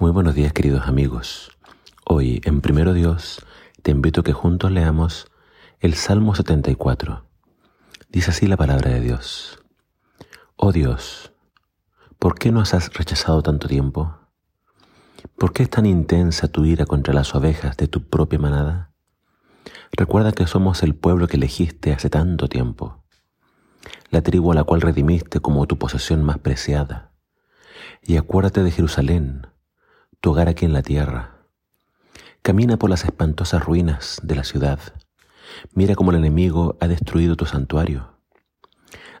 Muy buenos días queridos amigos. Hoy en Primero Dios te invito a que juntos leamos el Salmo 74. Dice así la palabra de Dios. Oh Dios, ¿por qué nos has rechazado tanto tiempo? ¿Por qué es tan intensa tu ira contra las ovejas de tu propia manada? Recuerda que somos el pueblo que elegiste hace tanto tiempo, la tribu a la cual redimiste como tu posesión más preciada. Y acuérdate de Jerusalén, tu hogar aquí en la tierra. Camina por las espantosas ruinas de la ciudad. Mira cómo el enemigo ha destruido tu santuario.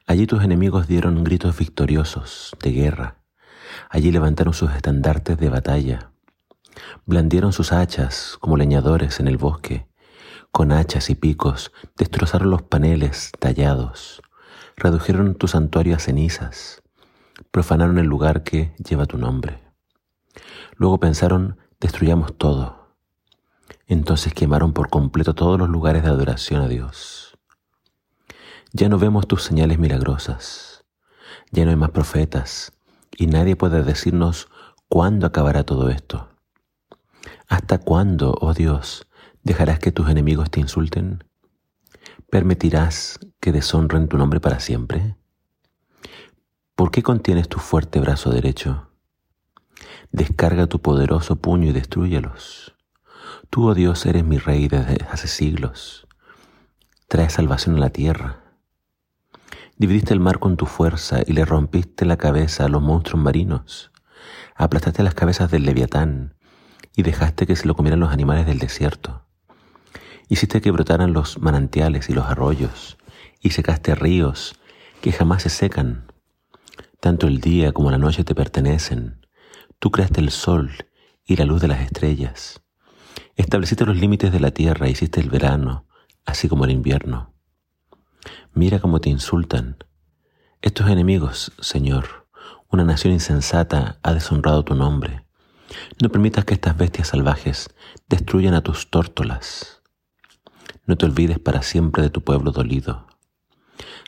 Allí tus enemigos dieron gritos victoriosos de guerra. Allí levantaron sus estandartes de batalla. Blandieron sus hachas como leñadores en el bosque. Con hachas y picos destrozaron los paneles tallados. Redujeron tu santuario a cenizas. Profanaron el lugar que lleva tu nombre. Luego pensaron, destruyamos todo. Entonces quemaron por completo todos los lugares de adoración a Dios. Ya no vemos tus señales milagrosas, ya no hay más profetas, y nadie puede decirnos cuándo acabará todo esto. ¿Hasta cuándo, oh Dios, dejarás que tus enemigos te insulten? ¿Permitirás que deshonren tu nombre para siempre? ¿Por qué contienes tu fuerte brazo derecho? Descarga tu poderoso puño y destruyelos. Tú, oh Dios, eres mi rey desde hace siglos. Traes salvación a la tierra. Dividiste el mar con tu fuerza y le rompiste la cabeza a los monstruos marinos. Aplastaste las cabezas del leviatán y dejaste que se lo comieran los animales del desierto. Hiciste que brotaran los manantiales y los arroyos y secaste ríos que jamás se secan. Tanto el día como la noche te pertenecen. Tú creaste el sol y la luz de las estrellas. Estableciste los límites de la tierra, hiciste el verano, así como el invierno. Mira cómo te insultan. Estos enemigos, Señor, una nación insensata ha deshonrado tu nombre. No permitas que estas bestias salvajes destruyan a tus tórtolas. No te olvides para siempre de tu pueblo dolido.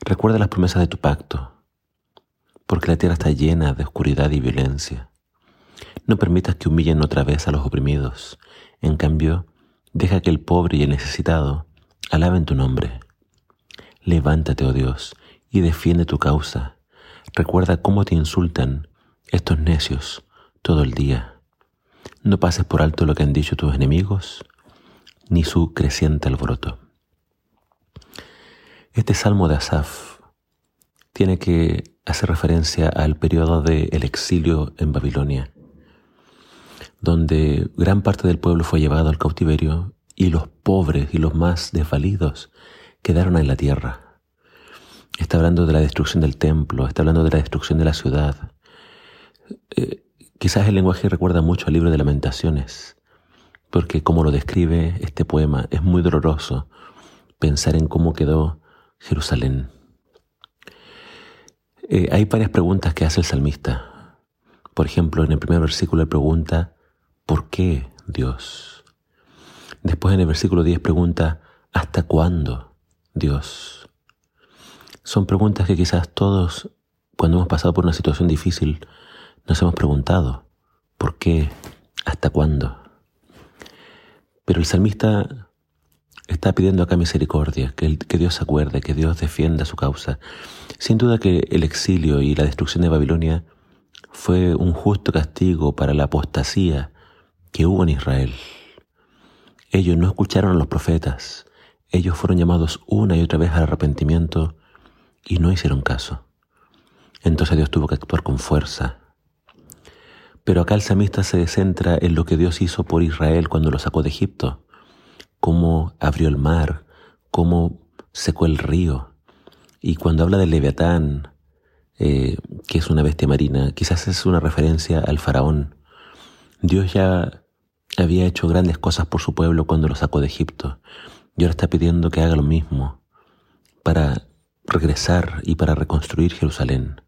Recuerda las promesas de tu pacto, porque la tierra está llena de oscuridad y violencia. No permitas que humillen otra vez a los oprimidos. En cambio, deja que el pobre y el necesitado alaben tu nombre. Levántate, oh Dios, y defiende tu causa. Recuerda cómo te insultan estos necios todo el día. No pases por alto lo que han dicho tus enemigos, ni su creciente alboroto. Este salmo de Asaf tiene que hacer referencia al periodo del exilio en Babilonia donde gran parte del pueblo fue llevado al cautiverio y los pobres y los más desvalidos quedaron en la tierra. Está hablando de la destrucción del templo, está hablando de la destrucción de la ciudad. Eh, quizás el lenguaje recuerda mucho al libro de lamentaciones, porque como lo describe este poema, es muy doloroso pensar en cómo quedó Jerusalén. Eh, hay varias preguntas que hace el salmista. Por ejemplo, en el primer versículo le pregunta, ¿Por qué Dios? Después en el versículo 10 pregunta, ¿hasta cuándo Dios? Son preguntas que quizás todos, cuando hemos pasado por una situación difícil, nos hemos preguntado, ¿por qué? ¿Hasta cuándo? Pero el salmista está pidiendo acá misericordia, que, que, Dios se acuerde, que Dios defienda su causa. Sin duda que el exilio y la destrucción de Babilonia fue un justo castigo para la apostasía que hubo en Israel. Ellos no escucharon a los profetas, ellos fueron llamados una y otra vez al arrepentimiento y no hicieron caso. Entonces Dios tuvo que actuar con fuerza. Pero acá el samista se centra en lo que Dios hizo por Israel cuando lo sacó de Egipto, cómo abrió el mar, cómo secó el río. Y cuando habla del leviatán, eh, que es una bestia marina, quizás es una referencia al faraón. Dios ya había hecho grandes cosas por su pueblo cuando lo sacó de Egipto y ahora está pidiendo que haga lo mismo para regresar y para reconstruir Jerusalén.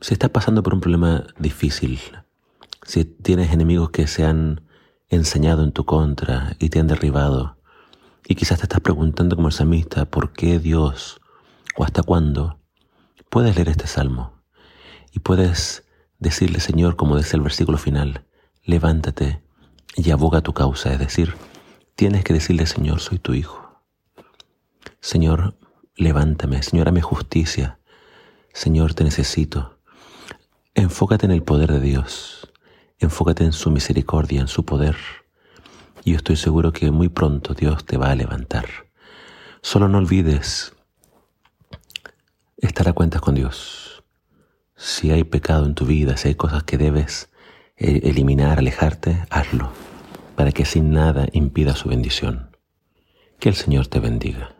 Si estás pasando por un problema difícil, si tienes enemigos que se han enseñado en tu contra y te han derribado, y quizás te estás preguntando como el samista, ¿por qué Dios o hasta cuándo? Puedes leer este salmo y puedes decirle, Señor, como dice el versículo final, levántate y aboga tu causa, es decir, tienes que decirle, Señor, soy tu hijo. Señor, levántame, Señor, dame justicia. Señor, te necesito. Enfócate en el poder de Dios. Enfócate en su misericordia, en su poder. Y estoy seguro que muy pronto Dios te va a levantar. Solo no olvides estar a cuentas con Dios. Si hay pecado en tu vida, si hay cosas que debes eliminar, alejarte, hazlo, para que sin nada impida su bendición. Que el Señor te bendiga.